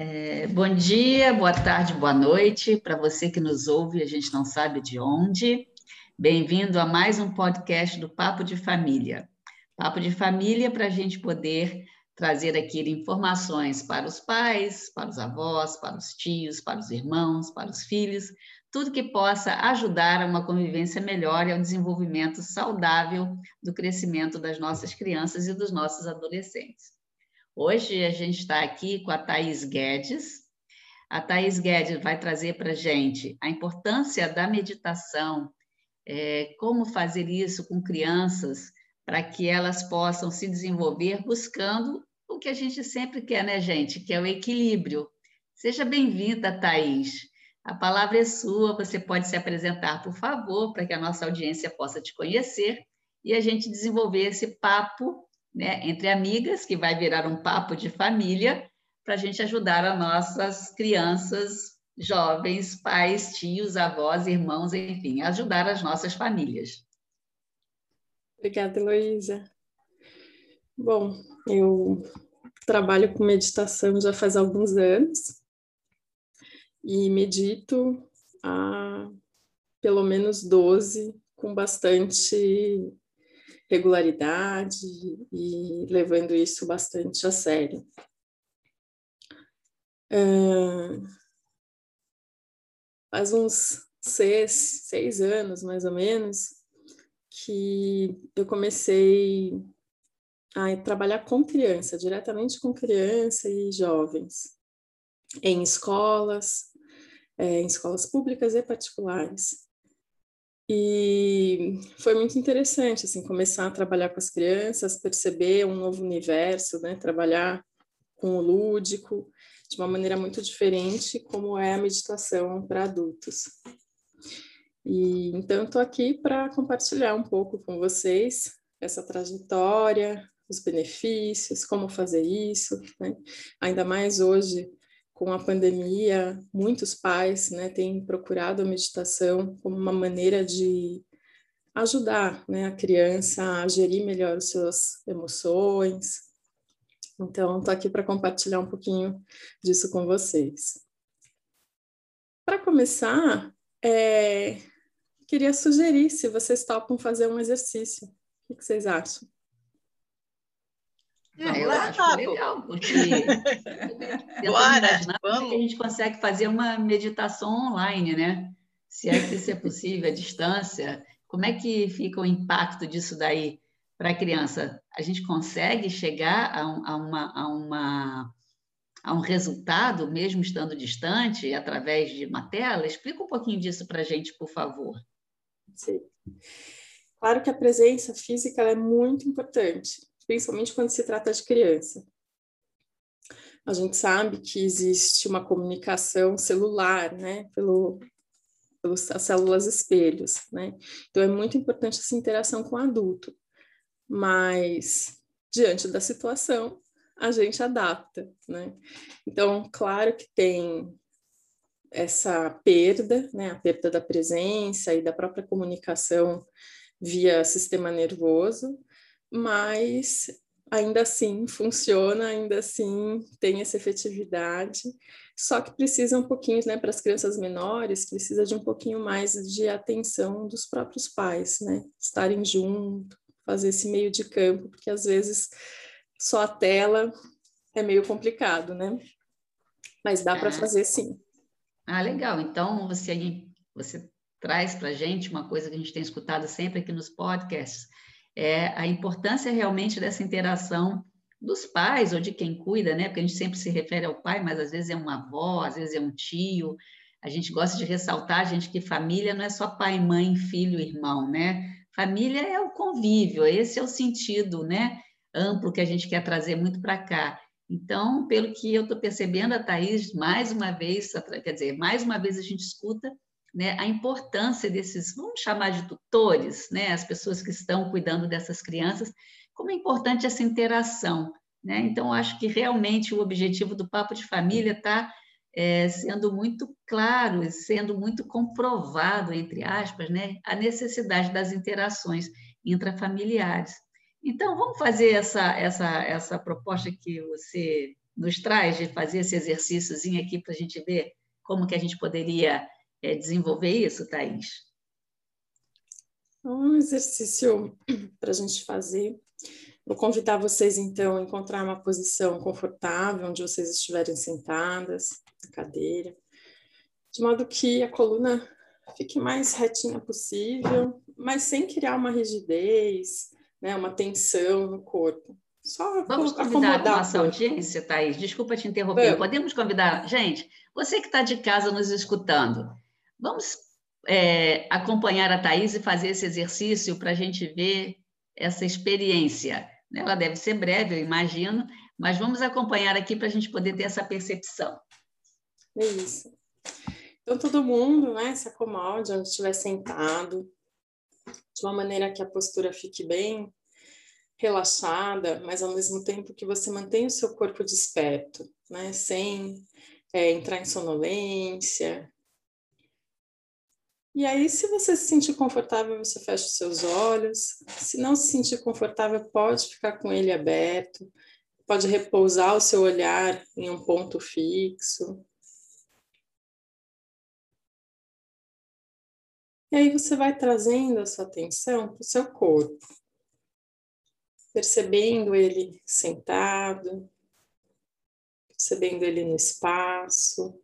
É, bom dia, boa tarde, boa noite para você que nos ouve, a gente não sabe de onde. Bem-vindo a mais um podcast do Papo de Família. Papo de Família para a gente poder trazer aqui informações para os pais, para os avós, para os tios, para os irmãos, para os filhos, tudo que possa ajudar a uma convivência melhor e ao desenvolvimento saudável do crescimento das nossas crianças e dos nossos adolescentes. Hoje a gente está aqui com a Thais Guedes. A Thais Guedes vai trazer para a gente a importância da meditação, é, como fazer isso com crianças para que elas possam se desenvolver buscando o que a gente sempre quer, né, gente? Que é o equilíbrio. Seja bem-vinda, Thais. A palavra é sua, você pode se apresentar, por favor, para que a nossa audiência possa te conhecer e a gente desenvolver esse papo né, entre amigas, que vai virar um papo de família, para a gente ajudar as nossas crianças, jovens, pais, tios, avós, irmãos, enfim, ajudar as nossas famílias. Obrigada, Heloísa. Bom, eu trabalho com meditação já faz alguns anos e medito há pelo menos 12, com bastante regularidade e levando isso bastante a sério. Uh, faz uns seis, seis anos, mais ou menos, que eu comecei a trabalhar com criança, diretamente com criança e jovens, em escolas, é, em escolas públicas e particulares. E foi muito interessante, assim, começar a trabalhar com as crianças, perceber um novo universo, né? Trabalhar com o lúdico de uma maneira muito diferente, como é a meditação para adultos. E então estou aqui para compartilhar um pouco com vocês essa trajetória, os benefícios, como fazer isso, né? Ainda mais hoje com a pandemia, muitos pais né, têm procurado a meditação como uma maneira de ajudar né, a criança a gerir melhor as suas emoções. Então, estou aqui para compartilhar um pouquinho disso com vocês. Para começar, é, queria sugerir se vocês topam fazer um exercício. O que vocês acham? Ah, eu acho legal, porque Bora, vamos. que a gente consegue fazer uma meditação online, né? Se é que isso é possível, a distância. Como é que fica o impacto disso daí para a criança? A gente consegue chegar a, um, a, uma, a, uma, a um resultado, mesmo estando distante, através de uma tela? Explica um pouquinho disso para a gente, por favor. Sim. Claro que a presença física é muito importante, principalmente quando se trata de criança. A gente sabe que existe uma comunicação celular, né, pelo, pelas células espelhos, né? Então é muito importante essa interação com o adulto. Mas diante da situação, a gente adapta, né? Então, claro que tem essa perda, né, a perda da presença e da própria comunicação via sistema nervoso, mas ainda assim funciona, ainda assim tem essa efetividade, só que precisa um pouquinho, né, para as crianças menores, precisa de um pouquinho mais de atenção dos próprios pais, né, estarem junto, fazer esse meio de campo, porque às vezes só a tela é meio complicado, né? Mas dá para fazer sim. Ah, legal. Então você você traz para a gente uma coisa que a gente tem escutado sempre aqui nos podcasts, é a importância realmente dessa interação dos pais ou de quem cuida, né? Porque a gente sempre se refere ao pai, mas às vezes é uma avó, às vezes é um tio. A gente gosta de ressaltar, gente, que família não é só pai, mãe, filho, irmão, né? Família é o convívio, esse é o sentido, né? Amplo que a gente quer trazer muito para cá. Então, pelo que eu estou percebendo, a Thaís, mais uma vez, quer dizer, mais uma vez a gente escuta né, a importância desses, vamos chamar de tutores, né, as pessoas que estão cuidando dessas crianças, como é importante essa interação. Né? Então, acho que realmente o objetivo do Papo de Família está é, sendo muito claro, sendo muito comprovado, entre aspas, né, a necessidade das interações intrafamiliares. Então, vamos fazer essa, essa, essa proposta que você nos traz de fazer esse exercíciozinho aqui para a gente ver como que a gente poderia é, desenvolver isso, Thaís? Um exercício para a gente fazer. Vou convidar vocês, então, a encontrar uma posição confortável, onde vocês estiverem sentadas, na cadeira, de modo que a coluna fique mais retinha possível, mas sem criar uma rigidez, né, uma tensão no corpo. Só Vamos convidar a nossa audiência, Thaís. Desculpa te interromper. Vamos. Podemos convidar. Gente, você que está de casa nos escutando, vamos é, acompanhar a Thaís e fazer esse exercício para a gente ver essa experiência. Ela deve ser breve, eu imagino, mas vamos acompanhar aqui para a gente poder ter essa percepção. É isso. Então, todo mundo né, se acomode onde estiver sentado, de uma maneira que a postura fique bem relaxada, mas ao mesmo tempo que você mantenha o seu corpo desperto, né, sem é, entrar em sonolência. E aí, se você se sentir confortável, você fecha os seus olhos. Se não se sentir confortável, pode ficar com ele aberto, pode repousar o seu olhar em um ponto fixo. E aí você vai trazendo a sua atenção para o seu corpo, percebendo ele sentado, percebendo ele no espaço.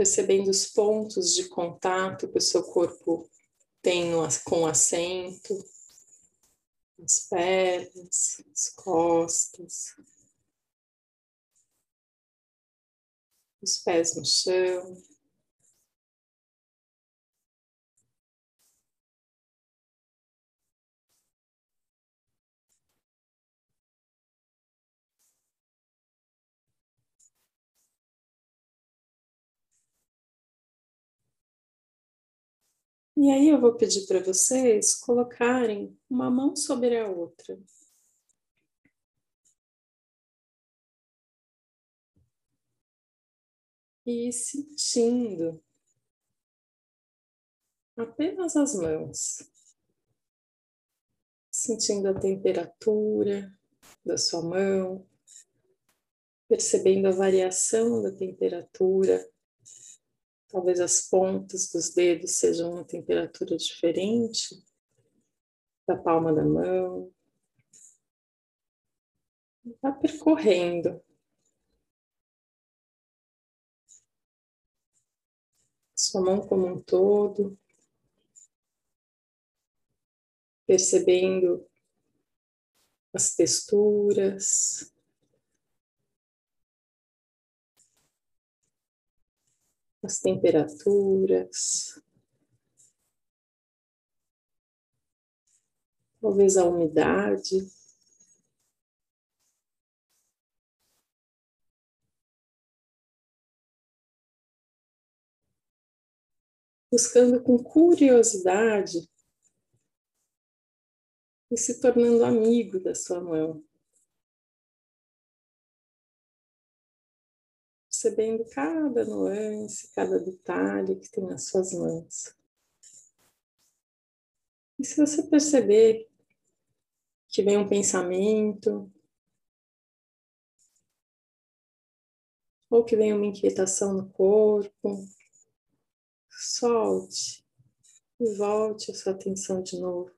Percebendo os pontos de contato que o seu corpo tem com o assento as pernas, as costas, os pés no chão. E aí eu vou pedir para vocês colocarem uma mão sobre a outra. E sentindo apenas as mãos, sentindo a temperatura da sua mão, percebendo a variação da temperatura Talvez as pontas dos dedos sejam uma temperatura diferente da palma da mão. Está percorrendo. Sua mão como um todo. Percebendo as texturas, as temperaturas, talvez a umidade. Buscando com curiosidade e se tornando amigo da sua mão. Percebendo cada nuance, cada detalhe que tem nas suas mãos. E se você perceber que vem um pensamento, ou que vem uma inquietação no corpo, solte e volte a sua atenção de novo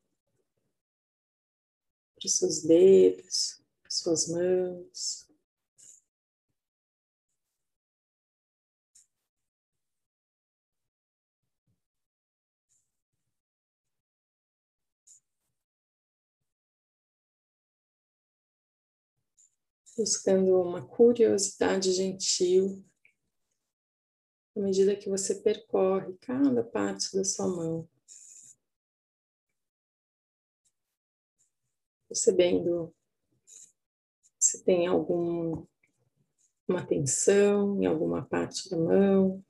para os seus dedos, para suas mãos, buscando uma curiosidade gentil, à medida que você percorre cada parte da sua mão. Percebendo se tem alguma tensão em alguma parte da mão.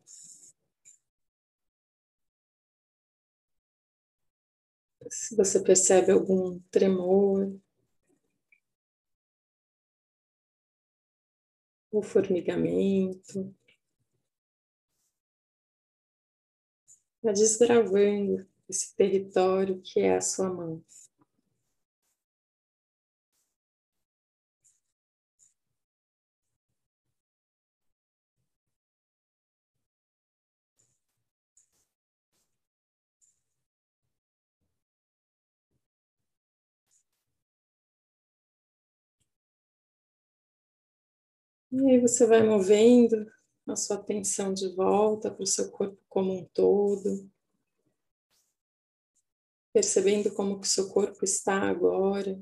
Se você percebe algum tremor. O formigamento. Vai desbravando esse território que é a sua mão. E aí você vai movendo a sua atenção de volta para o seu corpo como um todo, percebendo como que o seu corpo está agora.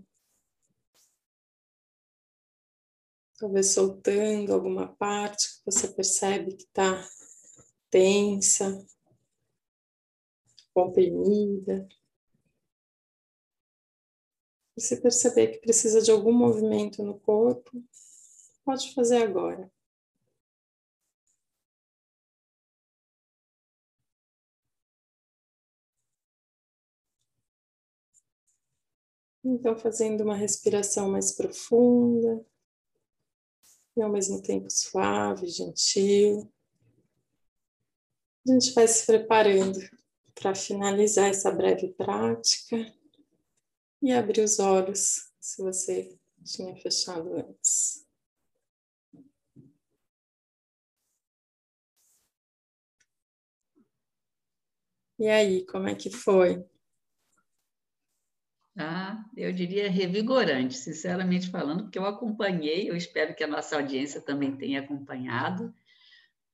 Talvez soltando alguma parte que você percebe que está tensa, comprimida. E se perceber que precisa de algum movimento no corpo, pode fazer agora. Então, fazendo uma respiração mais profunda e ao mesmo tempo suave, gentil. A gente vai se preparando para finalizar essa breve prática e abrir os olhos se você tinha fechado antes. E aí, como é que foi? Ah, eu diria revigorante, sinceramente falando, porque eu acompanhei, eu espero que a nossa audiência também tenha acompanhado,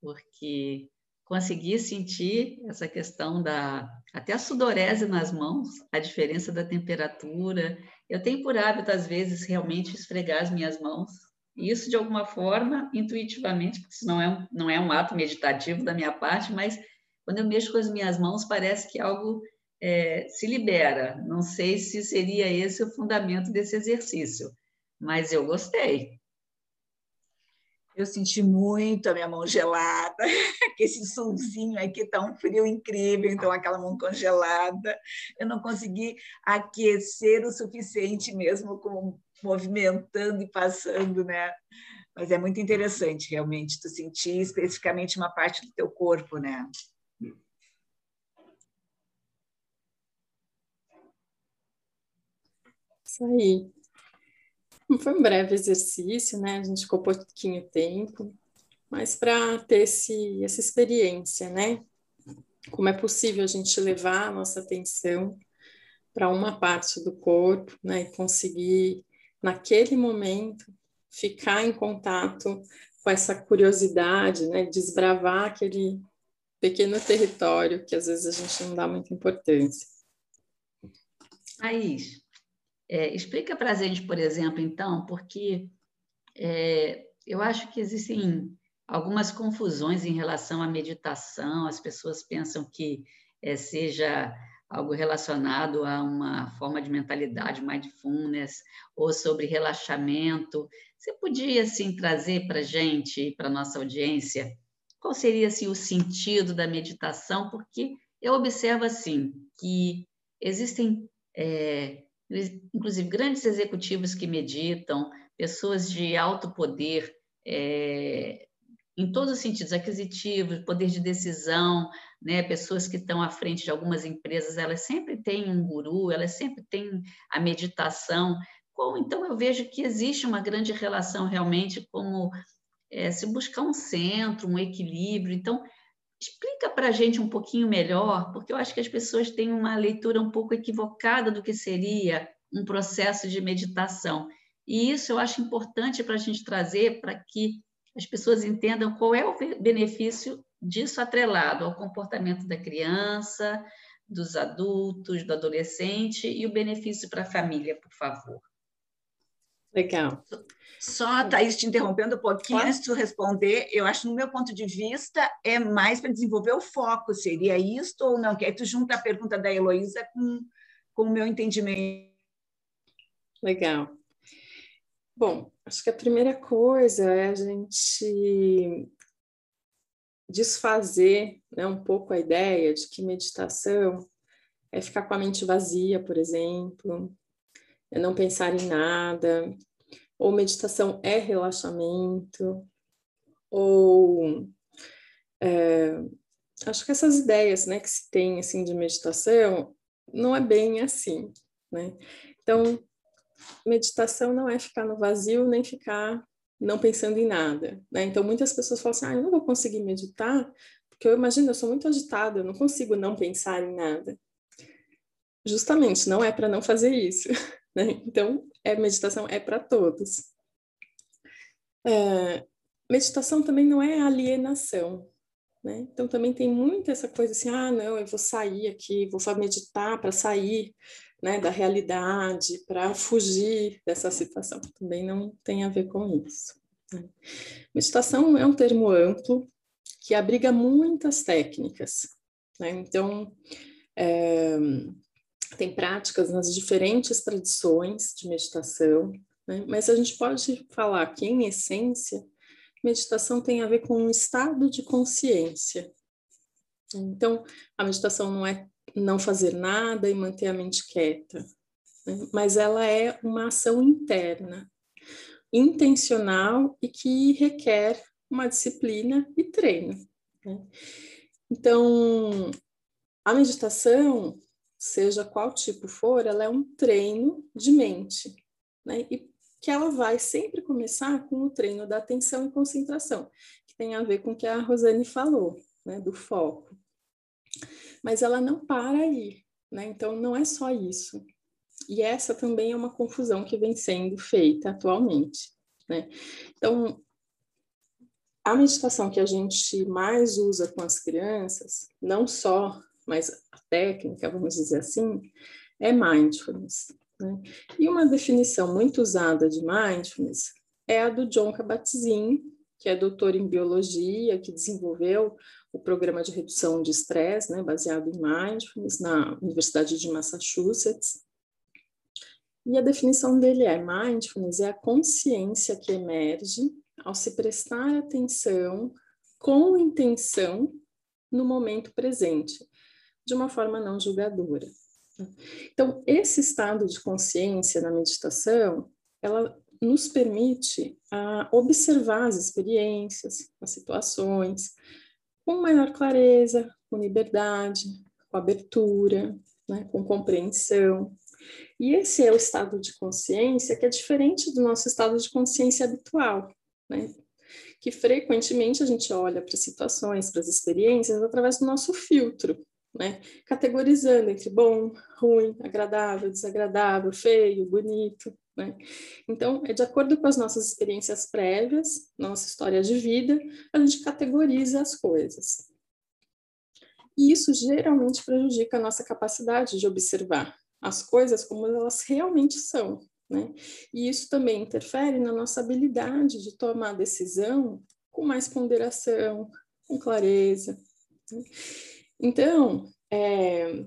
porque consegui sentir essa questão da até a sudorese nas mãos, a diferença da temperatura. Eu tenho por hábito às vezes realmente esfregar as minhas mãos. E isso de alguma forma, intuitivamente, porque isso não é um, não é um ato meditativo da minha parte, mas quando eu mexo com as minhas mãos parece que algo é, se libera. Não sei se seria esse o fundamento desse exercício, mas eu gostei. Eu senti muito a minha mão gelada, que esse solzinho aqui está um frio incrível, então aquela mão congelada. Eu não consegui aquecer o suficiente mesmo com movimentando e passando, né? Mas é muito interessante realmente tu sentir especificamente uma parte do teu corpo, né? Isso aí. Foi um breve exercício, né? A gente ficou pouquinho tempo, mas para ter esse, essa experiência, né? Como é possível a gente levar a nossa atenção para uma parte do corpo, né? E conseguir, naquele momento, ficar em contato com essa curiosidade, né? Desbravar aquele pequeno território que às vezes a gente não dá muita importância. Thaís, é, explica para gente, por exemplo, então, porque é, eu acho que existem algumas confusões em relação à meditação, as pessoas pensam que é, seja algo relacionado a uma forma de mentalidade mindfulness ou sobre relaxamento. Você podia, assim, trazer para a gente, para a nossa audiência, qual seria assim, o sentido da meditação? Porque eu observo assim que existem é, inclusive grandes executivos que meditam, pessoas de alto poder, é, em todos os sentidos, aquisitivos, poder de decisão, né, pessoas que estão à frente de algumas empresas, elas sempre têm um guru, elas sempre têm a meditação. Então, eu vejo que existe uma grande relação realmente como é, se buscar um centro, um equilíbrio. Então, Explica para a gente um pouquinho melhor, porque eu acho que as pessoas têm uma leitura um pouco equivocada do que seria um processo de meditação. E isso eu acho importante para a gente trazer para que as pessoas entendam qual é o benefício disso atrelado ao comportamento da criança, dos adultos, do adolescente e o benefício para a família, por favor. Legal. Só, Thaís, te interrompendo um pouquinho, antes de tu responder, eu acho, no meu ponto de vista, é mais para desenvolver o foco, seria isto ou não? Que aí tu junta a pergunta da Heloísa com, com o meu entendimento. Legal. Bom, acho que a primeira coisa é a gente desfazer né, um pouco a ideia de que meditação é ficar com a mente vazia, por exemplo, é não pensar em nada, ou meditação é relaxamento, ou é, acho que essas ideias, né, que se tem assim de meditação, não é bem assim, né? Então, meditação não é ficar no vazio nem ficar não pensando em nada, né? Então, muitas pessoas falam assim: "Ah, eu não vou conseguir meditar, porque eu imagino, eu sou muito agitada, eu não consigo não pensar em nada". Justamente, não é para não fazer isso, né? Então, é meditação é para todos. É, meditação também não é alienação, né? Então também tem muito essa coisa assim, ah, não, eu vou sair aqui, vou meditar para sair né, da realidade, para fugir dessa situação. Também não tem a ver com isso. Né? Meditação é um termo amplo que abriga muitas técnicas. Né? Então, é, tem práticas nas diferentes tradições de meditação, né? mas a gente pode falar que, em essência, meditação tem a ver com um estado de consciência. Então, a meditação não é não fazer nada e manter a mente quieta, né? mas ela é uma ação interna, intencional e que requer uma disciplina e treino. Né? Então, a meditação, seja qual tipo for, ela é um treino de mente, né? E que ela vai sempre começar com o treino da atenção e concentração, que tem a ver com o que a Rosane falou, né, do foco. Mas ela não para aí, né? Então não é só isso. E essa também é uma confusão que vem sendo feita atualmente, né? Então, a meditação que a gente mais usa com as crianças, não só, mas a técnica, vamos dizer assim, é mindfulness. Né? E uma definição muito usada de mindfulness é a do John Kabat-Zinn, que é doutor em biologia, que desenvolveu o programa de redução de estresse, né, baseado em mindfulness, na Universidade de Massachusetts. E a definição dele é: mindfulness é a consciência que emerge ao se prestar atenção com intenção no momento presente, de uma forma não julgadora. Então, esse estado de consciência na meditação, ela nos permite observar as experiências, as situações, com maior clareza, com liberdade, com abertura, né, com compreensão. E esse é o estado de consciência que é diferente do nosso estado de consciência habitual, né? que frequentemente a gente olha para as situações, para as experiências através do nosso filtro, né? Categorizando entre bom, ruim, agradável, desagradável, feio, bonito, né? Então, é de acordo com as nossas experiências prévias, nossa história de vida, a gente categoriza as coisas. E isso geralmente prejudica a nossa capacidade de observar as coisas como elas realmente são, né? E isso também interfere na nossa habilidade de tomar decisão com mais ponderação, com clareza. Né? Então, é,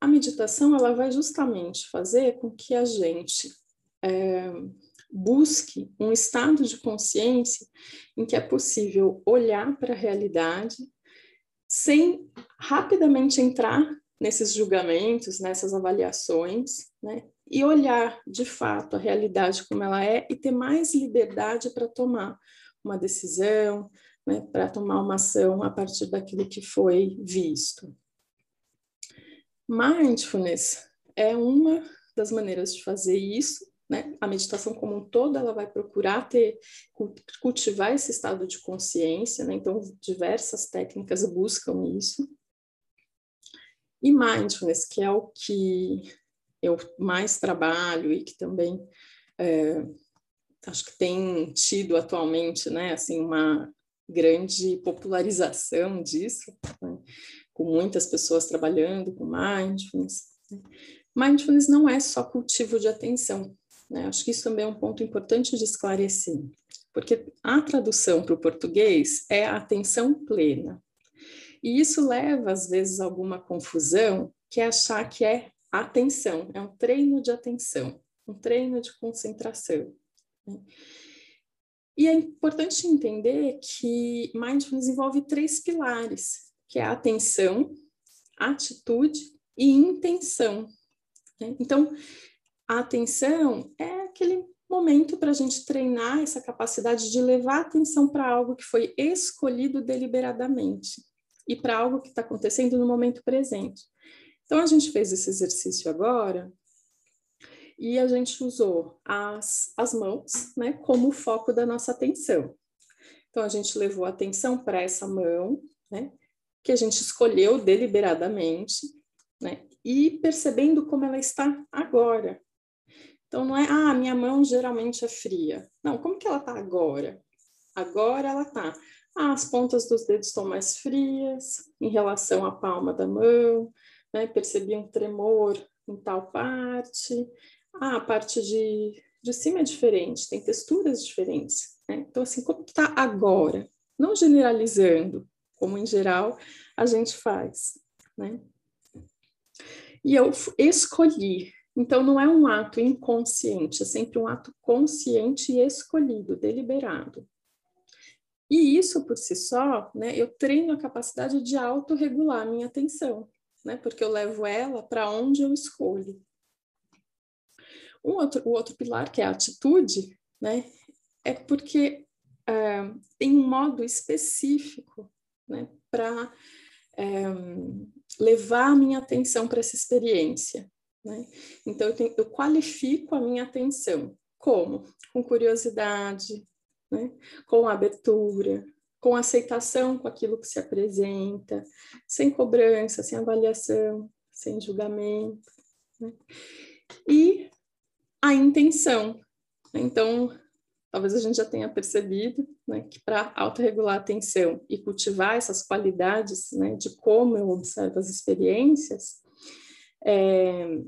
a meditação ela vai justamente fazer com que a gente é, busque um estado de consciência em que é possível olhar para a realidade sem rapidamente entrar nesses julgamentos, nessas avaliações, né? E olhar de fato a realidade como ela é e ter mais liberdade para tomar uma decisão, né, para tomar uma ação a partir daquilo que foi visto. Mindfulness é uma das maneiras de fazer isso, né? A meditação como um todo, ela vai procurar ter, cultivar esse estado de consciência, né? Então, diversas técnicas buscam isso. E mindfulness, que é o que eu mais trabalho e que também é, acho que tem tido atualmente, né? Assim, uma grande popularização disso, né? com muitas pessoas trabalhando com mindfulness. Né? Mindfulness não é só cultivo de atenção, né? acho que isso também é um ponto importante de esclarecer, porque a tradução para o português é atenção plena. E isso leva, às vezes, a alguma confusão, que é achar que é atenção, é um treino de atenção, um treino de concentração. Né? E é importante entender que mindfulness envolve três pilares, que é a atenção, atitude e intenção. Né? Então, a atenção é aquele momento para a gente treinar essa capacidade de levar atenção para algo que foi escolhido deliberadamente. e para algo que está acontecendo no momento presente. Então, a gente fez esse exercício agora e a gente usou as, as mãos né, como foco da nossa atenção. Então, a gente levou a atenção para essa mão, né, que a gente escolheu deliberadamente, né, e percebendo como ela está agora. Então, não é, ah, minha mão geralmente é fria. Não, como que ela está agora? Agora ela está. Ah, as pontas dos dedos estão mais frias em relação à palma da mão, né? percebi um tremor em tal parte. Ah, a parte de, de cima é diferente, tem texturas diferentes. Né? Então, assim, como está agora? Não generalizando, como em geral a gente faz. Né? E eu escolhi. Então, não é um ato inconsciente, é sempre um ato consciente e escolhido, deliberado. E isso por si só, né, eu treino a capacidade de autorregular a minha atenção, né, porque eu levo ela para onde eu escolho. Um outro, o outro pilar, que é a atitude, né, é porque é, tem um modo específico né, para é, levar a minha atenção para essa experiência. Né? Então, eu, tenho, eu qualifico a minha atenção. Como? Com curiosidade, né? com abertura, com aceitação com aquilo que se apresenta, sem cobrança, sem avaliação, sem julgamento. Né? E a intenção. Né? Então, talvez a gente já tenha percebido né, que para autorregular a atenção e cultivar essas qualidades né, de como eu observo as experiências, é,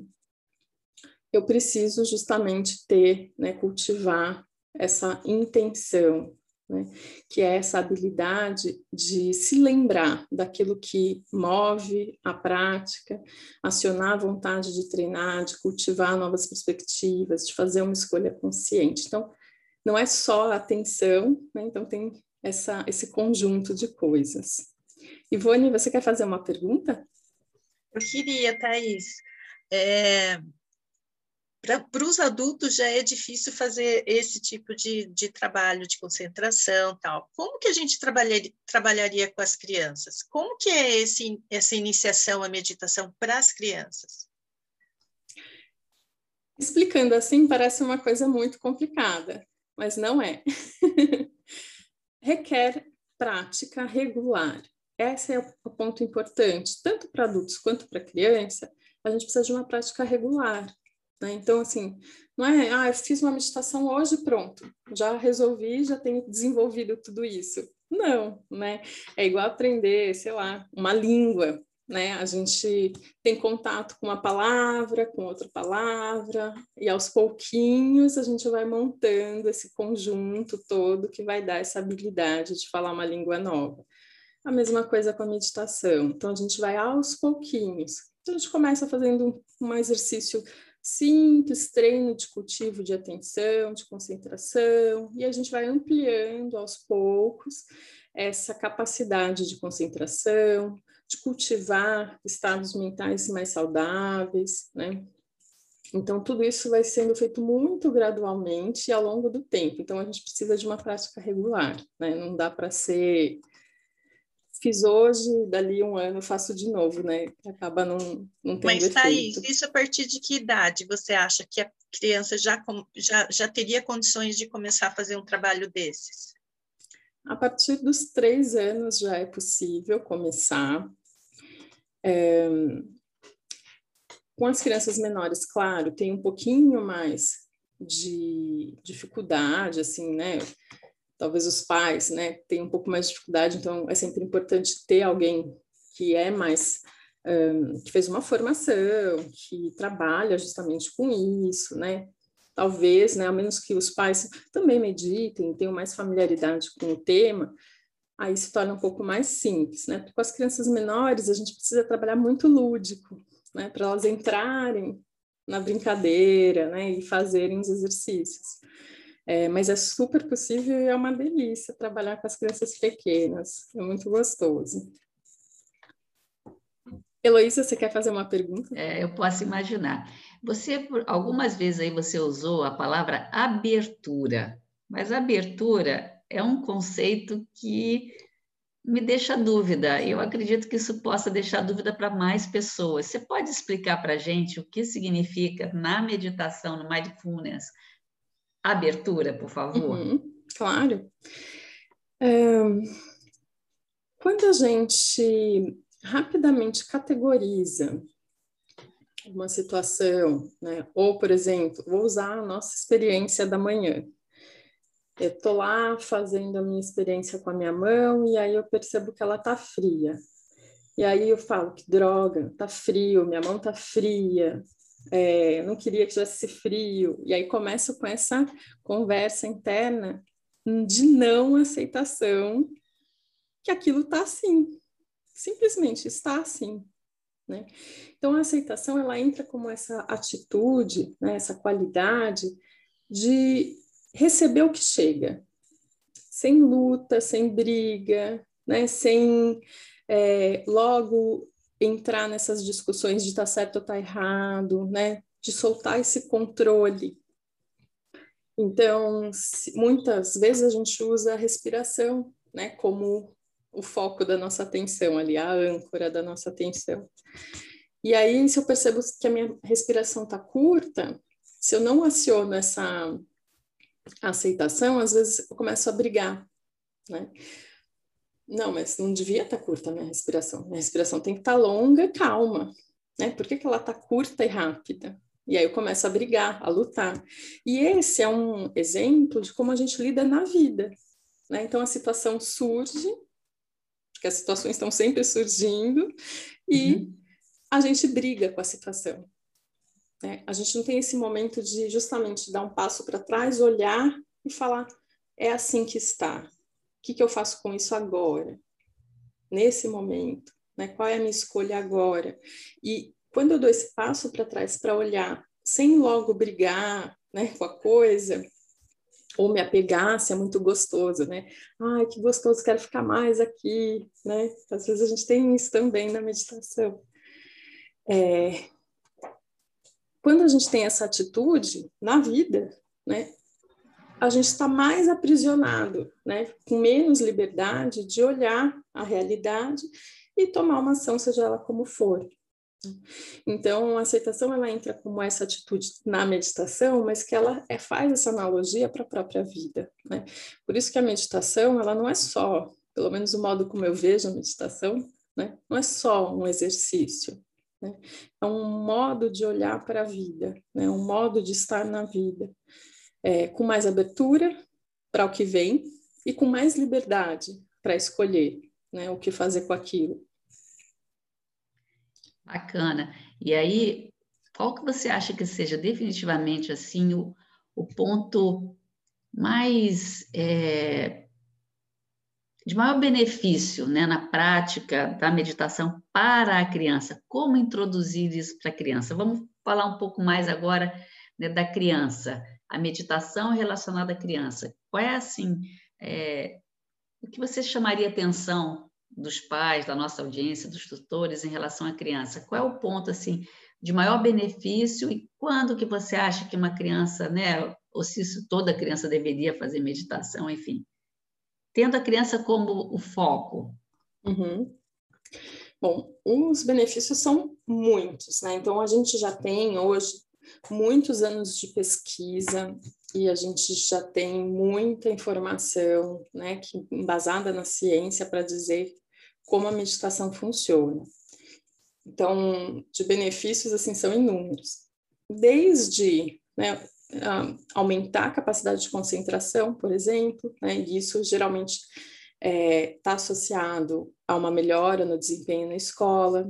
eu preciso justamente ter, né, cultivar essa intenção, né? que é essa habilidade de se lembrar daquilo que move a prática, acionar a vontade de treinar, de cultivar novas perspectivas, de fazer uma escolha consciente. Então, não é só a atenção, né? então tem essa, esse conjunto de coisas. Ivone, você quer fazer uma pergunta? Eu queria, Thais. É, para os adultos já é difícil fazer esse tipo de, de trabalho de concentração tal. Como que a gente trabalharia, trabalharia com as crianças? Como que é esse, essa iniciação à meditação para as crianças? Explicando assim parece uma coisa muito complicada, mas não é. Requer prática regular. Esse é o ponto importante, tanto para adultos quanto para criança. A gente precisa de uma prática regular, né? Então, assim, não é, ah, eu fiz uma meditação hoje, pronto, já resolvi, já tenho desenvolvido tudo isso. Não, né? É igual aprender, sei lá, uma língua, né? A gente tem contato com uma palavra, com outra palavra, e aos pouquinhos a gente vai montando esse conjunto todo que vai dar essa habilidade de falar uma língua nova. A mesma coisa com a meditação. Então, a gente vai aos pouquinhos. Então, a gente começa fazendo um exercício simples treino de cultivo de atenção, de concentração, e a gente vai ampliando aos poucos essa capacidade de concentração, de cultivar estados mentais mais saudáveis, né? Então, tudo isso vai sendo feito muito gradualmente e ao longo do tempo. Então, a gente precisa de uma prática regular, né? Não dá para ser fiz hoje, dali um ano faço de novo, né? Acaba não, não tendo Mas, efeito. Thaís, isso a partir de que idade você acha que a criança já, já, já teria condições de começar a fazer um trabalho desses? A partir dos três anos já é possível começar. É... Com as crianças menores, claro, tem um pouquinho mais de dificuldade, assim, né? Talvez os pais, né, tenham um pouco mais de dificuldade, então é sempre importante ter alguém que é mais um, que fez uma formação, que trabalha justamente com isso, né? Talvez, né, a menos que os pais também meditem, tenham mais familiaridade com o tema, aí se torna um pouco mais simples, né? Porque com as crianças menores a gente precisa trabalhar muito lúdico, né, para elas entrarem na brincadeira, né, e fazerem os exercícios. É, mas é super possível e é uma delícia trabalhar com as crianças pequenas, é muito gostoso. Heloísa, você quer fazer uma pergunta? É, eu posso imaginar. Você, algumas vezes aí você usou a palavra abertura, mas abertura é um conceito que me deixa dúvida. Eu acredito que isso possa deixar dúvida para mais pessoas. Você pode explicar para a gente o que significa na meditação, no mindfulness, abertura, por favor? Uhum, claro. É, quando a gente rapidamente categoriza uma situação, né? Ou, por exemplo, vou usar a nossa experiência da manhã. Eu tô lá fazendo a minha experiência com a minha mão e aí eu percebo que ela tá fria. E aí eu falo que droga, tá frio, minha mão tá fria. É, não queria que tivesse frio. E aí começo com essa conversa interna de não aceitação que aquilo tá assim. Simplesmente está assim. Né? Então, a aceitação ela entra como essa atitude, né, essa qualidade de receber o que chega, sem luta, sem briga, né, sem é, logo entrar nessas discussões de tá certo ou tá errado, né, de soltar esse controle. Então, muitas vezes a gente usa a respiração, né, como o foco da nossa atenção ali, a âncora da nossa atenção. E aí, se eu percebo que a minha respiração está curta, se eu não aciono essa aceitação, às vezes eu começo a brigar, né? Não, mas não devia estar tá curta a minha respiração. Minha respiração tem que estar tá longa e calma, né? Por que, que ela está curta e rápida? E aí eu começo a brigar, a lutar. E esse é um exemplo de como a gente lida na vida, né? Então a situação surge, porque as situações estão sempre surgindo, e uhum. a gente briga com a situação. Né? A gente não tem esse momento de justamente dar um passo para trás, olhar e falar: é assim que está. O que, que eu faço com isso agora? Nesse momento. Né? Qual é a minha escolha agora? E quando eu dou esse passo para trás para olhar, sem logo brigar né, com a coisa, ou me apegar se é muito gostoso, né? Ai, que gostoso, quero ficar mais aqui, né? Às vezes a gente tem isso também na meditação. É... Quando a gente tem essa atitude na vida, né? A gente está mais aprisionado, né? Com menos liberdade de olhar a realidade e tomar uma ação, seja ela como for. Então, a aceitação ela entra como essa atitude na meditação, mas que ela é, faz essa analogia para a própria vida. Né? Por isso que a meditação ela não é só, pelo menos o modo como eu vejo a meditação, né? não é só um exercício. Né? É um modo de olhar para a vida, né? um modo de estar na vida, é, com mais abertura para o que vem e com mais liberdade para escolher né? o que fazer com aquilo. Bacana. E aí, qual que você acha que seja definitivamente assim o, o ponto mais é, de maior benefício né, na prática da meditação para a criança? Como introduzir isso para a criança? Vamos falar um pouco mais agora né, da criança, a meditação relacionada à criança. Qual é assim é, o que você chamaria atenção dos pais, da nossa audiência, dos tutores em relação à criança? Qual é o ponto assim de maior benefício e quando que você acha que uma criança, né, ou se isso toda criança deveria fazer meditação, enfim, tendo a criança como o foco? Uhum. Bom, os benefícios são muitos, né? Então a gente já tem hoje muitos anos de pesquisa e a gente já tem muita informação, né, que embasada na ciência para dizer como a meditação funciona. Então, de benefícios, assim, são inúmeros. Desde né, aumentar a capacidade de concentração, por exemplo, né, e isso geralmente está é, tá associado a uma melhora no desempenho na escola.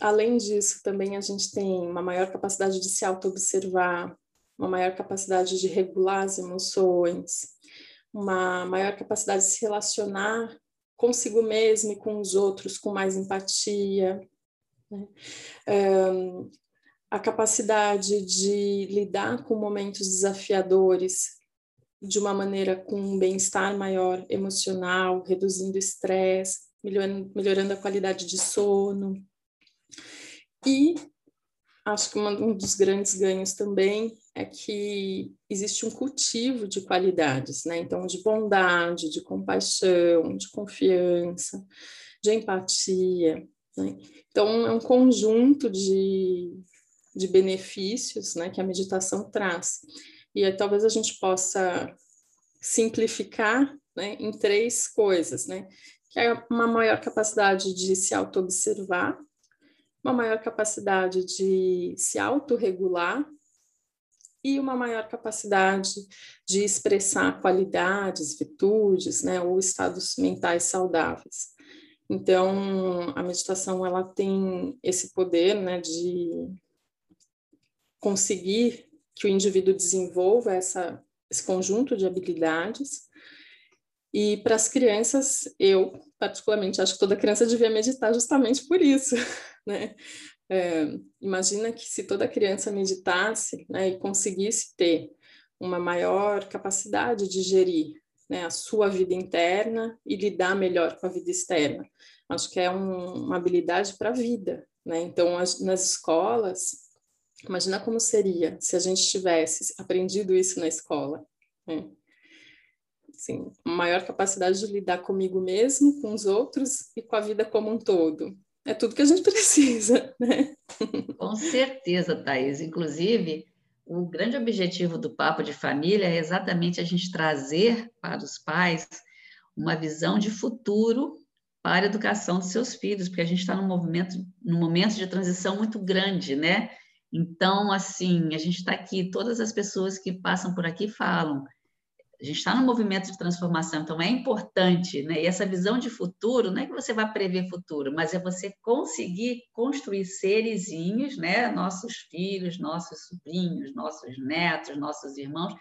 Além disso, também a gente tem uma maior capacidade de se auto-observar, uma maior capacidade de regular as emoções, uma maior capacidade de se relacionar consigo mesmo e com os outros com mais empatia, né? um, a capacidade de lidar com momentos desafiadores de uma maneira com um bem-estar maior emocional, reduzindo o estresse, melhorando, melhorando a qualidade de sono. E acho que um dos grandes ganhos também é que existe um cultivo de qualidades, né? Então, de bondade, de compaixão, de confiança, de empatia. Né? Então, é um conjunto de, de benefícios né, que a meditação traz. E aí, talvez a gente possa simplificar né, em três coisas, né? Que é uma maior capacidade de se auto-observar, uma maior capacidade de se autorregular e uma maior capacidade de expressar qualidades, virtudes, né, ou estados mentais saudáveis. Então, a meditação ela tem esse poder, né, de conseguir que o indivíduo desenvolva essa, esse conjunto de habilidades. E para as crianças, eu particularmente acho que toda criança devia meditar justamente por isso, né? É, imagina que se toda criança meditasse né, e conseguisse ter uma maior capacidade de gerir né, a sua vida interna e lidar melhor com a vida externa. Acho que é um, uma habilidade para a vida. Né? Então, as, nas escolas, imagina como seria se a gente tivesse aprendido isso na escola. Né? Assim, maior capacidade de lidar comigo mesmo, com os outros e com a vida como um todo é tudo que a gente precisa, né? Com certeza, Thais. Inclusive, o grande objetivo do Papo de Família é exatamente a gente trazer para os pais uma visão de futuro para a educação dos seus filhos, porque a gente está num movimento, num momento de transição muito grande, né? Então, assim, a gente está aqui, todas as pessoas que passam por aqui falam, a gente está num movimento de transformação, então é importante, né? E essa visão de futuro, não é que você vai prever futuro, mas é você conseguir construir seresinhos, né? Nossos filhos, nossos sobrinhos, nossos netos, nossos irmãos,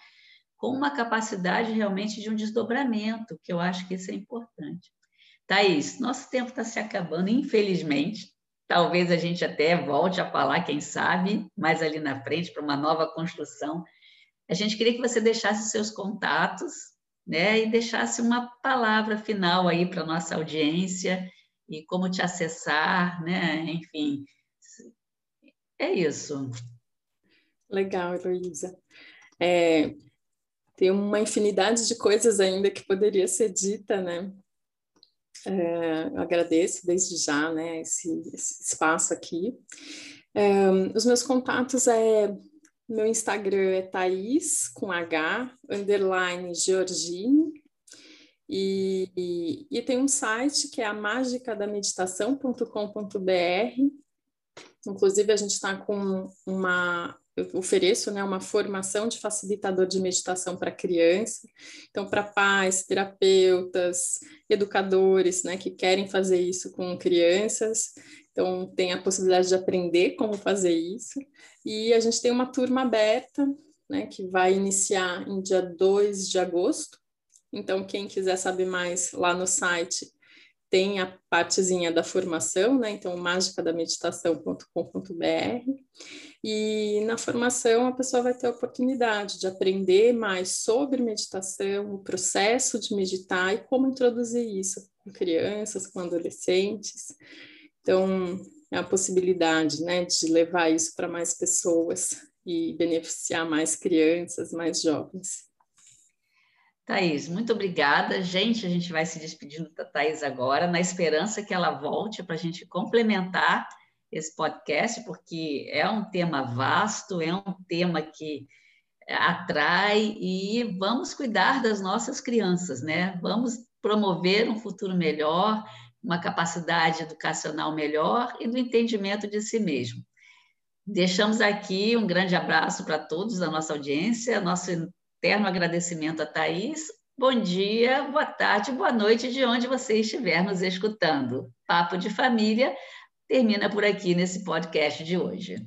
com uma capacidade realmente de um desdobramento, que eu acho que isso é importante. Thaís, nosso tempo está se acabando, infelizmente. Talvez a gente até volte a falar, quem sabe, mais ali na frente, para uma nova construção a gente queria que você deixasse seus contatos, né, e deixasse uma palavra final aí para nossa audiência e como te acessar, né, enfim. É isso. Legal, Heloísa. É, tem uma infinidade de coisas ainda que poderia ser dita, né? É, eu agradeço desde já, né, esse, esse espaço aqui. É, os meus contatos é meu Instagram é Thaís, com H, underline Georgine. E, e, e, tem um site que é a magicadameditação.com.br. Inclusive, a gente está com uma. Ofereço né, uma formação de facilitador de meditação para criança. Então, para pais, terapeutas, educadores né, que querem fazer isso com crianças. Então, tem a possibilidade de aprender como fazer isso. E a gente tem uma turma aberta, né, que vai iniciar em dia 2 de agosto. Então, quem quiser saber mais lá no site, tem a partezinha da formação, né? Então, magicadameditação.com.br. E na formação a pessoa vai ter a oportunidade de aprender mais sobre meditação, o processo de meditar e como introduzir isso com crianças, com adolescentes. Então, é a possibilidade né, de levar isso para mais pessoas e beneficiar mais crianças, mais jovens. Thaís, muito obrigada. Gente, a gente vai se despedindo da Thaís agora, na esperança que ela volte para a gente complementar esse podcast, porque é um tema vasto, é um tema que atrai e vamos cuidar das nossas crianças, né? Vamos promover um futuro melhor uma capacidade educacional melhor e do entendimento de si mesmo. Deixamos aqui um grande abraço para todos da nossa audiência, nosso eterno agradecimento a Thaís. Bom dia, boa tarde, boa noite, de onde você estiver nos escutando. Papo de Família termina por aqui nesse podcast de hoje.